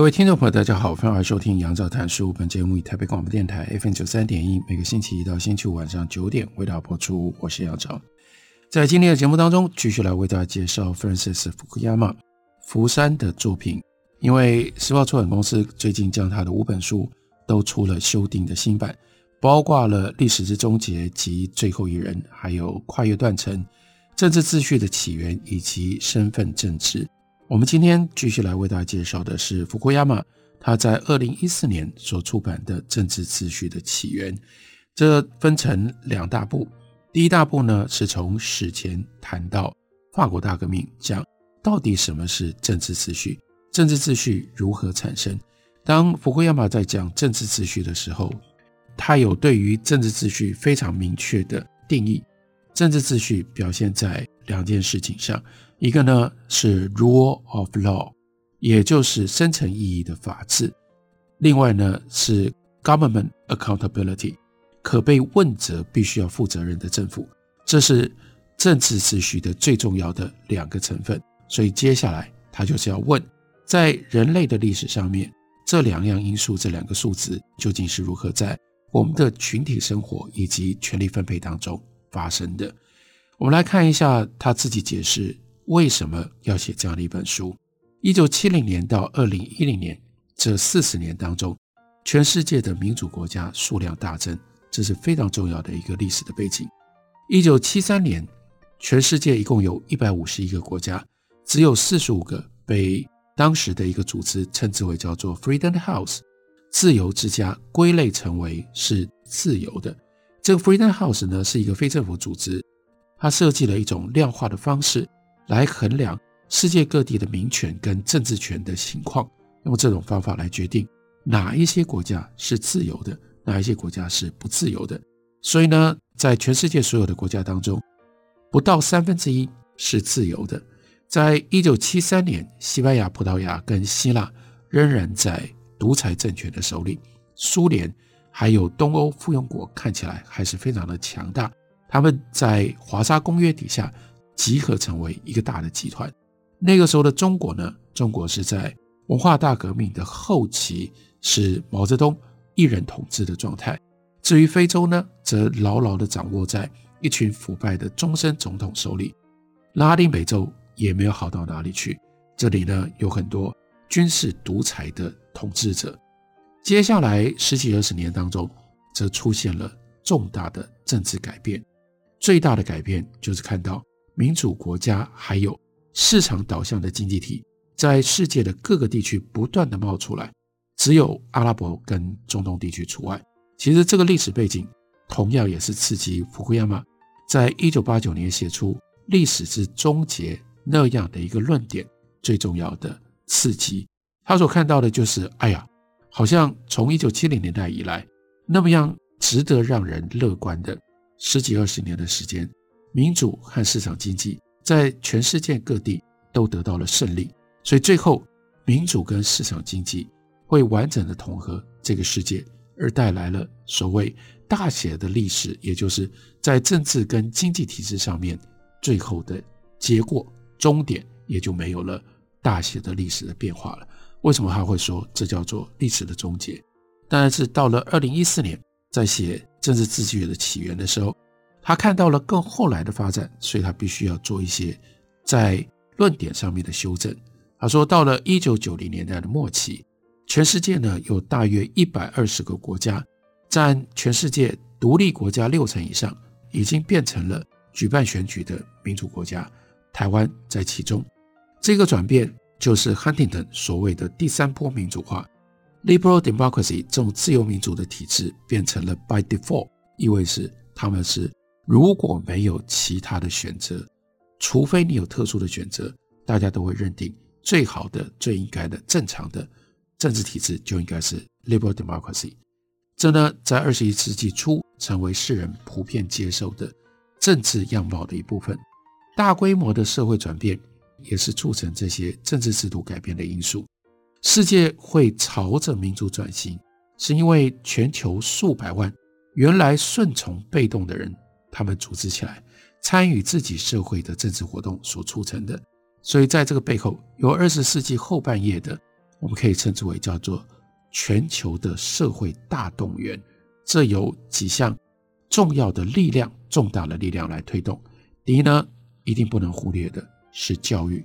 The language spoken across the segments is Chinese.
各位听众朋友，大家好，欢迎收听杨照谈书。本节目以台北广播电台 FM 九三点一，每个星期一到星期五晚上九点为大家播出。我是杨照，在今天的节目当中，继续来为大家介绍 Francis Fukuyama 福山的作品。因为时报出版公司最近将他的五本书都出了修订的新版，包括了《历史之终结》及《最后一人》，还有《跨越断层》、《政治秩序的起源》以及《身份政治》。我们今天继续来为大家介绍的是福库亚马，他在二零一四年所出版的《政治秩序的起源》。这分成两大部，第一大部呢是从史前谈到法国大革命，讲到底什么是政治秩序，政治秩序如何产生。当福库亚马在讲政治秩序的时候，他有对于政治秩序非常明确的定义。政治秩序表现在两件事情上。一个呢是 rule of law，也就是深层意义的法治；另外呢是 government accountability，可被问责、必须要负责任的政府。这是政治秩序的最重要的两个成分。所以接下来他就是要问，在人类的历史上面，这两样因素、这两个数值究竟是如何在我们的群体生活以及权力分配当中发生的？我们来看一下他自己解释。为什么要写这样的一本书？一九七零年到二零一零年这四十年当中，全世界的民主国家数量大增，这是非常重要的一个历史的背景。一九七三年，全世界一共有一百五十一个国家，只有四十五个被当时的一个组织称之为叫做 Freedom House 自由之家归类成为是自由的。这个 Freedom House 呢是一个非政府组织，它设计了一种量化的方式。来衡量世界各地的民权跟政治权的情况，用这种方法来决定哪一些国家是自由的，哪一些国家是不自由的。所以呢，在全世界所有的国家当中，不到三分之一是自由的。在一九七三年，西班牙、葡萄牙跟希腊仍然在独裁政权的手里，苏联还有东欧附庸国看起来还是非常的强大，他们在华沙公约底下。集合成为一个大的集团。那个时候的中国呢，中国是在文化大革命的后期，是毛泽东一人统治的状态。至于非洲呢，则牢牢地掌握在一群腐败的终身总统手里。拉丁美洲也没有好到哪里去，这里呢有很多军事独裁的统治者。接下来十几二十年当中，则出现了重大的政治改变。最大的改变就是看到。民主国家还有市场导向的经济体，在世界的各个地区不断地冒出来，只有阿拉伯跟中东地区除外。其实这个历史背景同样也是刺激福库亚马在一九八九年写出《历史之终结》那样的一个论点最重要的刺激。他所看到的就是，哎呀，好像从一九七零年代以来，那么样值得让人乐观的十几二十年的时间。民主和市场经济在全世界各地都得到了胜利，所以最后民主跟市场经济会完整的统合这个世界，而带来了所谓大写的历史，也就是在政治跟经济体制上面最后的结果终点，也就没有了大写的历史的变化了。为什么他会说这叫做历史的终结？当然是到了二零一四年，在写政治秩序的起源的时候。他看到了更后来的发展，所以他必须要做一些在论点上面的修正。他说，到了一九九零年代的末期，全世界呢有大约一百二十个国家，占全世界独立国家六成以上，已经变成了举办选举的民主国家，台湾在其中。这个转变就是 Huntington 所谓的第三波民主化，liberal democracy 这种自由民主的体制变成了 by default，意味是他们是。如果没有其他的选择，除非你有特殊的选择，大家都会认定最好的、最应该的、正常的政治体制就应该是 liberal democracy。这呢，在二十一世纪初成为世人普遍接受的政治样貌的一部分。大规模的社会转变也是促成这些政治制度改变的因素。世界会朝着民主转型，是因为全球数百万原来顺从被动的人，他们组织起来参与自己社会的政治活动所促成的。所以，在这个背后，有二十世纪后半叶的，我们可以称之为叫做全球的社会大动员。这有几项重要的力量、重大的力量来推动。第一呢，一定不能忽略的是教育，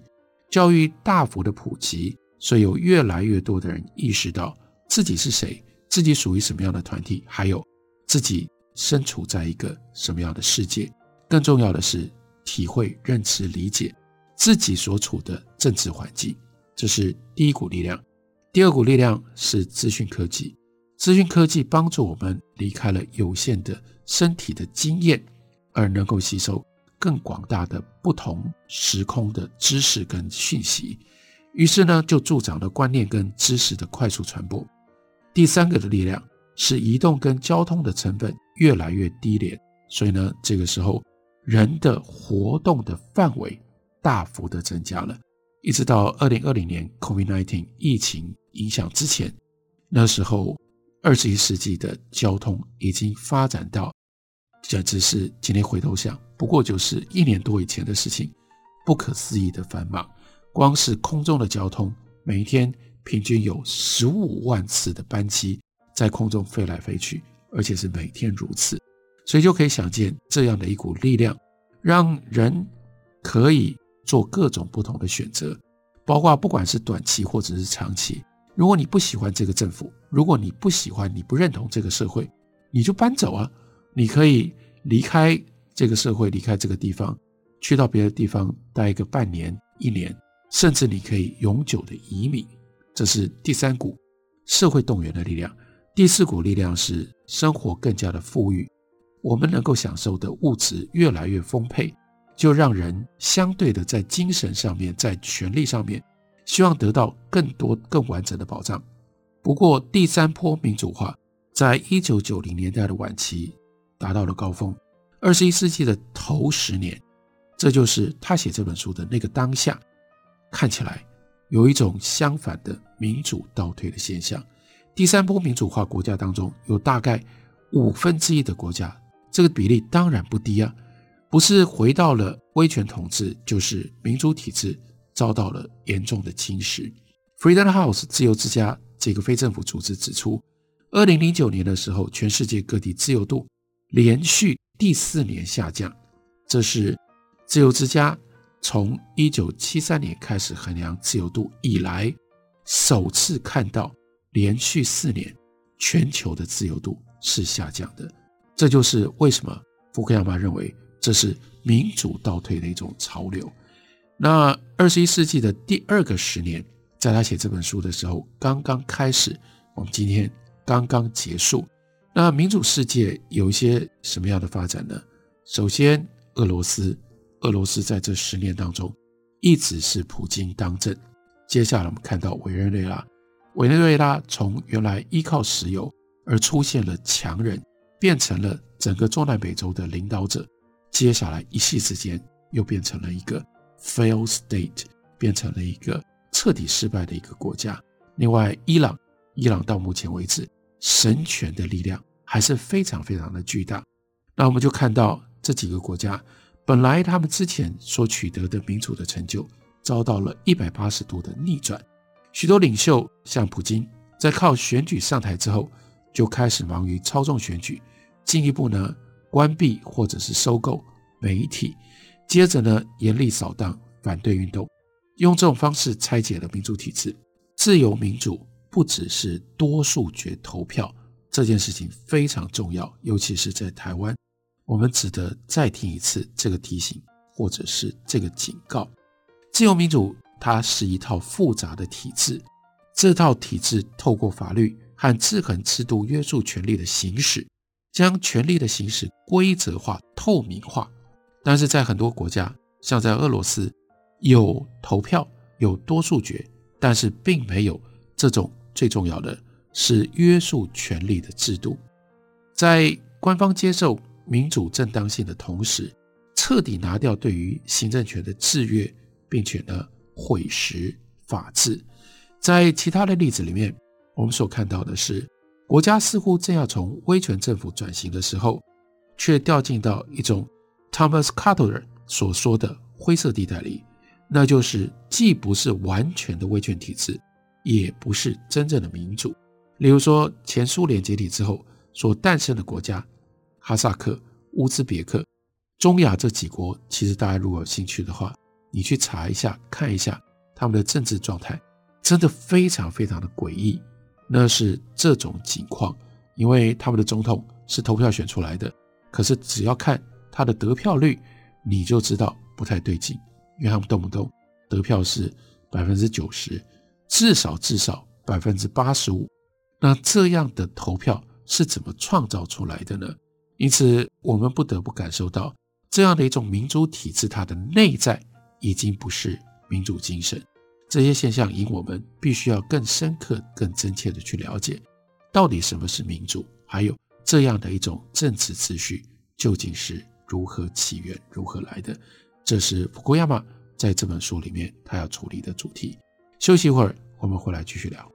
教育大幅的普及。所以有越来越多的人意识到自己是谁，自己属于什么样的团体，还有自己身处在一个什么样的世界。更重要的是，体会、认知、理解自己所处的政治环境，这是第一股力量。第二股力量是资讯科技，资讯科技帮助我们离开了有限的身体的经验，而能够吸收更广大的不同时空的知识跟讯息。于是呢，就助长了观念跟知识的快速传播。第三个的力量是移动跟交通的成本越来越低廉，所以呢，这个时候人的活动的范围大幅的增加了。一直到二零二零年 COVID-19 疫情影响之前，那时候二十一世纪的交通已经发展到，简直是今天回头想，不过就是一年多以前的事情，不可思议的繁忙。光是空中的交通，每一天平均有十五万次的班机在空中飞来飞去，而且是每天如此，所以就可以想见这样的一股力量，让人可以做各种不同的选择，包括不管是短期或者是长期。如果你不喜欢这个政府，如果你不喜欢、你不认同这个社会，你就搬走啊！你可以离开这个社会，离开这个地方，去到别的地方待一个半年、一年。甚至你可以永久的移民，这是第三股社会动员的力量。第四股力量是生活更加的富裕，我们能够享受的物质越来越丰沛，就让人相对的在精神上面、在权利上面，希望得到更多、更完整的保障。不过，第三波民主化在一九九零年代的晚期达到了高峰，二十一世纪的头十年，这就是他写这本书的那个当下。看起来有一种相反的民主倒退的现象。第三波民主化国家当中，有大概五分之一的国家，这个比例当然不低啊，不是回到了威权统治，就是民主体制遭到了严重的侵蚀。Freedom House 自由之家这个非政府组织指出，二零零九年的时候，全世界各地自由度连续第四年下降，这是自由之家。从一九七三年开始衡量自由度以来，首次看到连续四年全球的自由度是下降的。这就是为什么福克亚马认为这是民主倒退的一种潮流。那二十一世纪的第二个十年，在他写这本书的时候刚刚开始，我们今天刚刚结束。那民主世界有一些什么样的发展呢？首先，俄罗斯。俄罗斯在这十年当中一直是普京当政。接下来我们看到委内瑞拉，委内瑞拉从原来依靠石油而出现了强人，变成了整个中南美洲的领导者。接下来一夕之间又变成了一个 fail state，变成了一个彻底失败的一个国家。另外，伊朗，伊朗到目前为止神权的力量还是非常非常的巨大。那我们就看到这几个国家。本来他们之前所取得的民主的成就，遭到了一百八十度的逆转。许多领袖像普京，在靠选举上台之后，就开始忙于操纵选举，进一步呢关闭或者是收购媒体，接着呢严厉扫荡反对运动，用这种方式拆解了民主体制。自由民主不只是多数决投票这件事情非常重要，尤其是在台湾。我们只得再听一次这个提醒，或者是这个警告。自由民主它是一套复杂的体制，这套体制透过法律和制衡制度约束权力的行使，将权力的行使规则化、透明化。但是在很多国家，像在俄罗斯，有投票，有多数决，但是并没有这种最重要的是约束权力的制度。在官方接受民主正当性的同时，彻底拿掉对于行政权的制约，并且呢毁蚀法治。在其他的例子里面，我们所看到的是，国家似乎正要从威权政府转型的时候，却掉进到一种 Thomas Carter 所说的灰色地带里，那就是既不是完全的威权体制，也不是真正的民主。例如说，前苏联解体之后所诞生的国家，哈萨克、乌兹别克、中亚这几国，其实大家如果有兴趣的话，你去查一下，看一下他们的政治状态，真的非常非常的诡异。那是这种情况，因为他们的总统是投票选出来的，可是只要看他的得票率，你就知道不太对劲，因为他们动不动得票是百分之九十，至少至少百分之八十五。那这样的投票是怎么创造出来的呢？因此，我们不得不感受到这样的一种民主体制，它的内在已经不是民主精神。这些现象，引我们必须要更深刻、更真切地去了解，到底什么是民主，还有这样的一种政治秩序究竟是如何起源、如何来的。这是福库亚马在这本书里面他要处理的主题。休息一会儿，我们回来继续聊。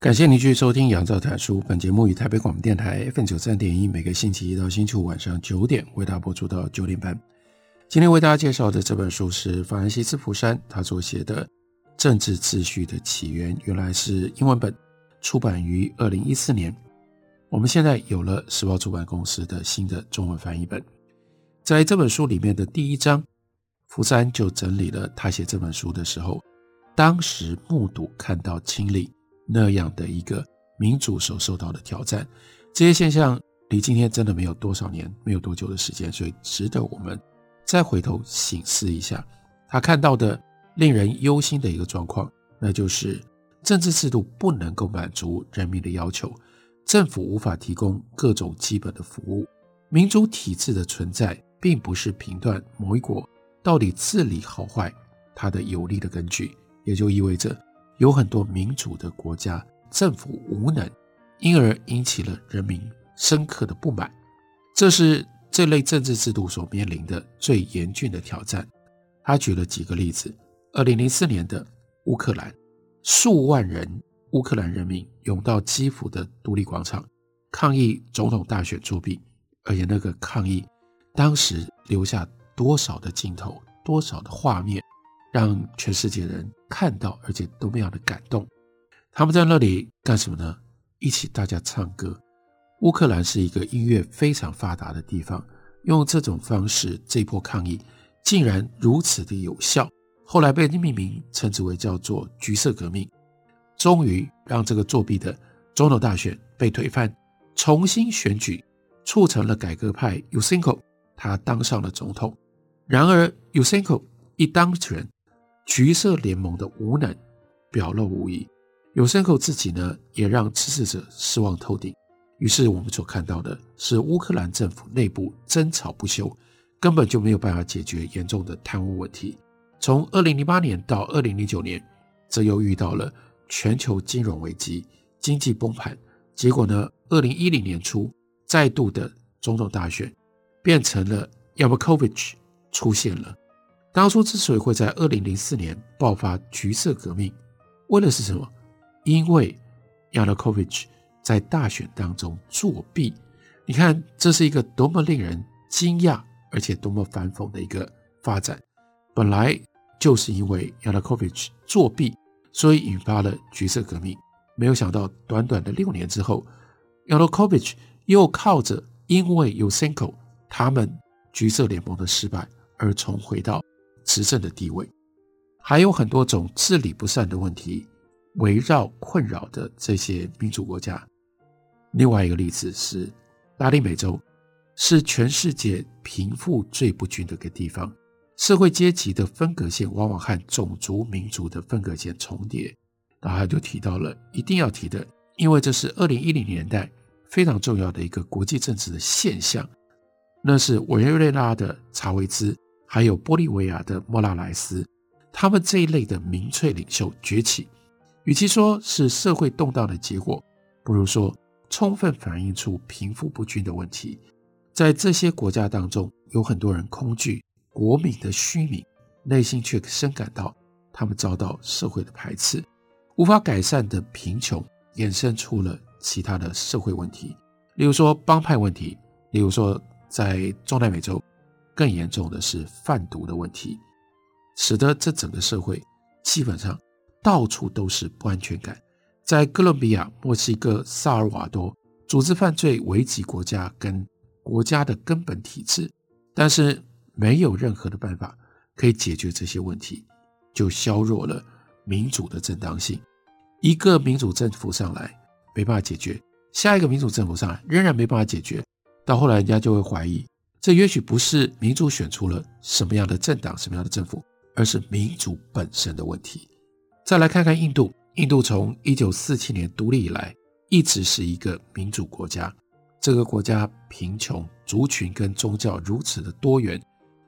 感谢您继续收听《杨照谈书》。本节目于台北广播电台 FM 九三点一，每个星期一到星期五晚上九点为大家播出到九点半。今天为大家介绍的这本书是法兰西斯·福山他所写的《政治秩序的起源》，原来是英文本，出版于二零一四年。我们现在有了时报出版公司的新的中文翻译本。在这本书里面的第一章，福山就整理了他写这本书的时候，当时目睹、看到、亲历。那样的一个民主所受到的挑战，这些现象离今天真的没有多少年，没有多久的时间，所以值得我们再回头醒思一下。他看到的令人忧心的一个状况，那就是政治制度不能够满足人民的要求，政府无法提供各种基本的服务，民主体制的存在并不是评断某一国到底治理好坏它的有力的根据，也就意味着。有很多民主的国家政府无能，因而引起了人民深刻的不满。这是这类政治制度所面临的最严峻的挑战。他举了几个例子：二零零四年的乌克兰，数万人乌克兰人民涌到基辅的独立广场抗议总统大选作弊，而且那个抗议当时留下多少的镜头，多少的画面。让全世界人看到，而且多么样的感动。他们在那里干什么呢？一起大家唱歌。乌克兰是一个音乐非常发达的地方，用这种方式，这波抗议竟然如此的有效。后来被命名，称之为叫做“橘色革命”，终于让这个作弊的总统大选被推翻，重新选举，促成了改革派 Ushinko 他当上了总统。然而尤申科一当选。橘色联盟的无能表露无遗，尤申科自己呢也让支持者失望透顶。于是我们所看到的是乌克兰政府内部争吵不休，根本就没有办法解决严重的贪污问题。从二零零八年到二零零九年，则又遇到了全球金融危机、经济崩盘。结果呢，二零一零年初再度的总统大选变成了 Yanukovych 出现了。当初之所以会在二零零四年爆发橘色革命，为的是什么？因为 Yanukovych 在大选当中作弊。你看，这是一个多么令人惊讶而且多么反讽的一个发展。本来就是因为 Yanukovych 作弊，所以引发了橘色革命。没有想到，短短的六年之后，Yanukovych 又靠着因为 Yushchenko 他们橘色联盟的失败而重回到执政的地位。还有很多种治理不善的问题围绕困扰的这些民主国家。另外一个例子是拉丁美洲，是全世界贫富最不均的一个地方。社会阶级的分隔线往往和种族民族的分隔线重叠，然后他就提到了一定要提的，因为这是二零一零年代非常重要的一个国际政治的现象，那是委内瑞拉的查韦兹，还有玻利维亚的莫拉莱斯，他们这一类的民粹领袖崛起，与其说是社会动荡的结果，不如说充分反映出贫富不均的问题，在这些国家当中，有很多人恐惧。国民的虚名，内心却深感到他们遭到社会的排斥，无法改善的贫穷衍生出了其他的社会问题，例如说帮派问题，例如说在中南美洲更严重的是贩毒的问题，使得这整个社会基本上到处都是不安全感。在哥伦比亚、墨西哥、萨尔瓦多，组织犯罪危及国家跟国家的根本体制，但是。没有任何的办法可以解决这些问题，就削弱了民主的正当性。一个民主政府上来没办法解决，下一个民主政府上来仍然没办法解决，到后来人家就会怀疑，这也许不是民主选出了什么样的政党、什么样的政府，而是民主本身的问题。再来看看印度，印度从一九四七年独立以来，一直是一个民主国家。这个国家贫穷，族群跟宗教如此的多元。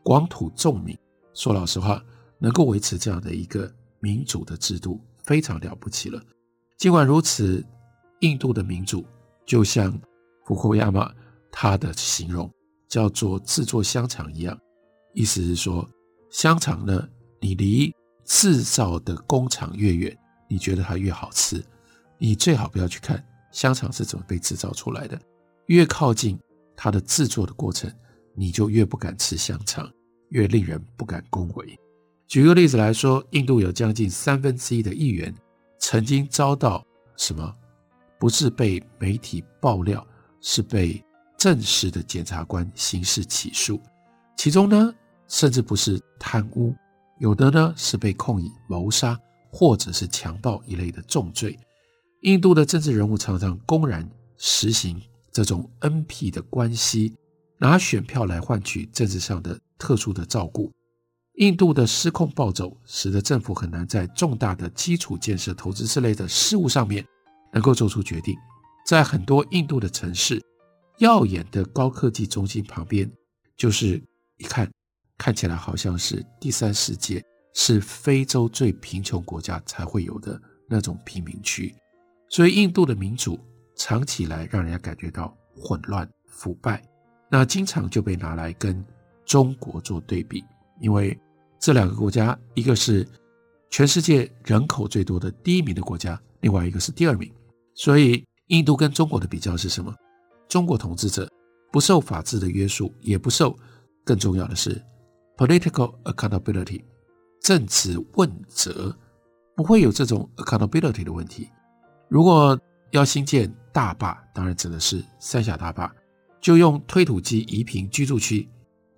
广土众民，说老实话，能够维持这样的一个民主的制度，非常了不起了。尽管如此，印度的民主就像福库亚马他的形容，叫做制作香肠一样，意思是说，香肠呢，你离制造的工厂越远，你觉得它越好吃。你最好不要去看香肠是怎么被制造出来的，越靠近它的制作的过程。你就越不敢吃香肠，越令人不敢恭维。举个例子来说，印度有将近三分之一的议员曾经遭到什么？不是被媒体爆料，是被正式的检察官刑事起诉。其中呢，甚至不是贪污，有的呢是被控以谋杀或者是强暴一类的重罪。印度的政治人物常常公然实行这种恩庇的关系。拿选票来换取政治上的特殊的照顾，印度的失控暴走，使得政府很难在重大的基础建设投资之类的事务上面能够做出决定。在很多印度的城市，耀眼的高科技中心旁边，就是一看看起来好像是第三世界，是非洲最贫穷国家才会有的那种贫民区。所以，印度的民主长期来让人家感觉到混乱、腐败。那经常就被拿来跟中国做对比，因为这两个国家，一个是全世界人口最多的第一名的国家，另外一个是第二名。所以，印度跟中国的比较是什么？中国统治者不受法治的约束，也不受，更重要的是 political accountability，政治问责，不会有这种 accountability 的问题。如果要新建大坝，当然指的是三峡大坝。就用推土机移平居住区，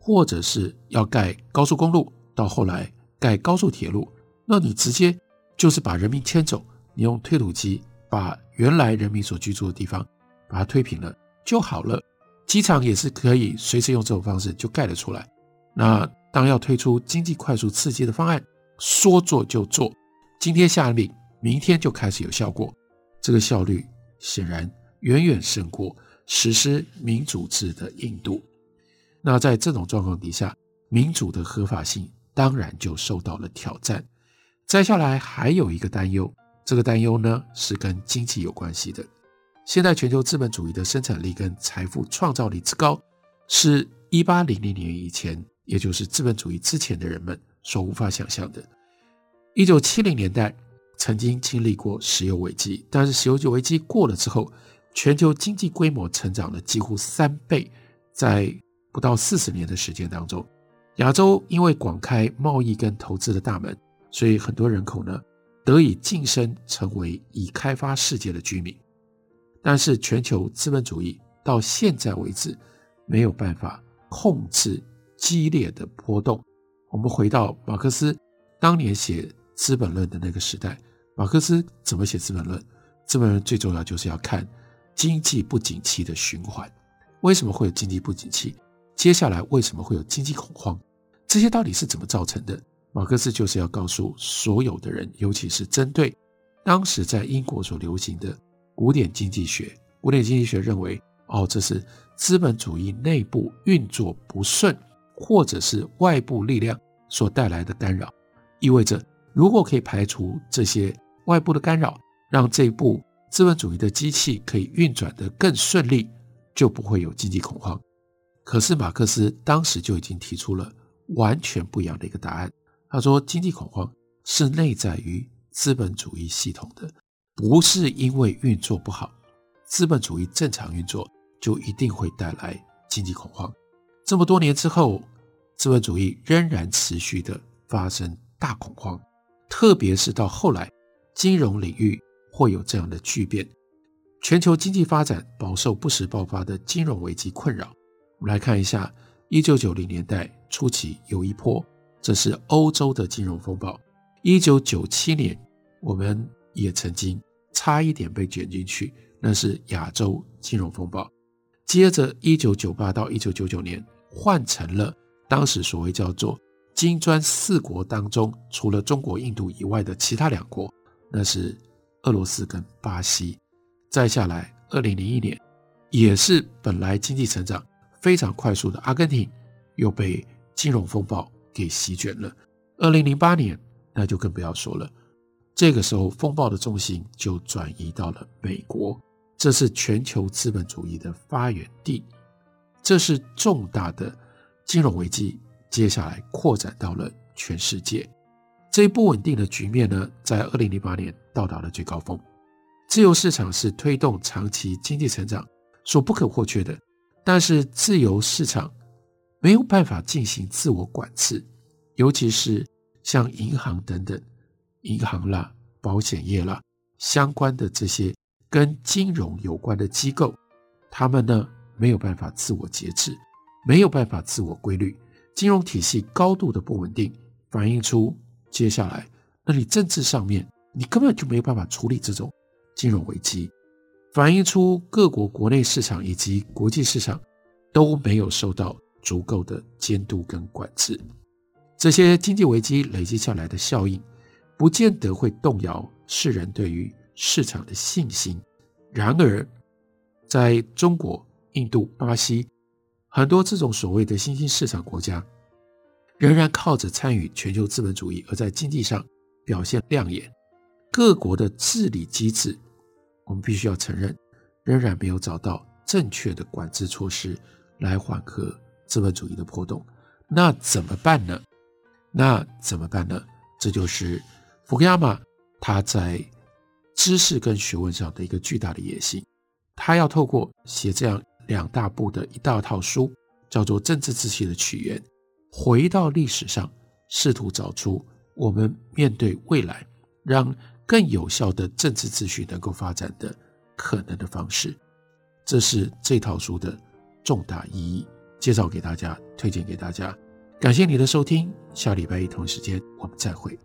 或者是要盖高速公路，到后来盖高速铁路，那你直接就是把人民迁走，你用推土机把原来人民所居住的地方把它推平了就好了。机场也是可以随时用这种方式就盖了出来。那当要推出经济快速刺激的方案，说做就做，今天下令，明天就开始有效果，这个效率显然远远胜过。实施民主制的印度，那在这种状况底下，民主的合法性当然就受到了挑战。接下来还有一个担忧，这个担忧呢是跟经济有关系的。现在全球资本主义的生产力跟财富创造力之高，是一八零零年以前，也就是资本主义之前的人们所无法想象的。一九七零年代曾经经历过石油危机，但是石油危机过了之后。全球经济规模成长了几乎三倍，在不到四十年的时间当中，亚洲因为广开贸易跟投资的大门，所以很多人口呢得以晋升成为已开发世界的居民。但是全球资本主义到现在为止没有办法控制激烈的波动。我们回到马克思当年写《资本论》的那个时代，马克思怎么写《资本论》？《资本论》最重要就是要看经济不景气的循环。为什么会有经济不景气？接下来为什么会有经济恐慌？这些到底是怎么造成的？马克思就是要告诉所有的人，尤其是针对当时在英国所流行的。古典经济学，古典经济学认为，哦，这是资本主义内部运作不顺，或者是外部力量所带来的干扰，意味着如果可以排除这些外部的干扰，让这部资本主义的机器可以运转得更顺利，就不会有经济恐慌。可是马克思当时就已经提出了完全不一样的一个答案，他说，经济恐慌是内在于资本主义系统的。不是因为运作不好，资本主义正常运作就一定会带来经济恐慌。这么多年之后，资本主义仍然持续的发生大恐慌，特别是到后来，金融领域会有这样的巨变，全球经济发展饱受不时爆发的金融危机困扰。我们来看一下，一九九零年代初期有一波，这是欧洲的金融风暴。一九九七年，我们。也曾经差一点被卷进去，那是亚洲金融风暴。接着，一九九八到一九九九年换成了当时所谓叫做金砖四国当中，除了中国、印度以外的其他两国，那是俄罗斯跟巴西。再下来，二零零一年也是本来经济成长非常快速的阿根廷，又被金融风暴给席卷了。二零零八年，那就更不要说了。这个时候，风暴的重心就转移到了美国，这是全球资本主义的发源地，这是重大的金融危机。接下来扩展到了全世界，这一不稳定的局面呢，在二零零八年到达了最高峰。自由市场是推动长期经济成长所不可或缺的，但是自由市场没有办法进行自我管制，尤其是像银行等等。银行啦、保险业啦，相关的这些跟金融有关的机构，他们呢没有办法自我节制，没有办法自我规律，金融体系高度的不稳定，反映出接下来，那你政治上面你根本就没有办法处理这种金融危机，反映出各国国内市场以及国际市场都没有受到足够的监督跟管制，这些经济危机累积下来的效应。不见得会动摇世人对于市场的信心。然而，在中国、印度、巴西，很多这种所谓的新兴市场国家，仍然靠着参与全球资本主义而在经济上表现亮眼。各国的治理机制，我们必须要承认，仍然没有找到正确的管制措施来缓和资本主义的波动。那怎么办呢？那怎么办呢？这就是。福克亚马他在知识跟学问上的一个巨大的野心，他要透过写这样两大部的一大套书，叫做《政治秩序的起源》，回到历史上，试图找出我们面对未来，让更有效的政治秩序能够发展的可能的方式。这是这套书的重大意义，介绍给大家，推荐给大家。感谢你的收听，下礼拜一同时间我们再会。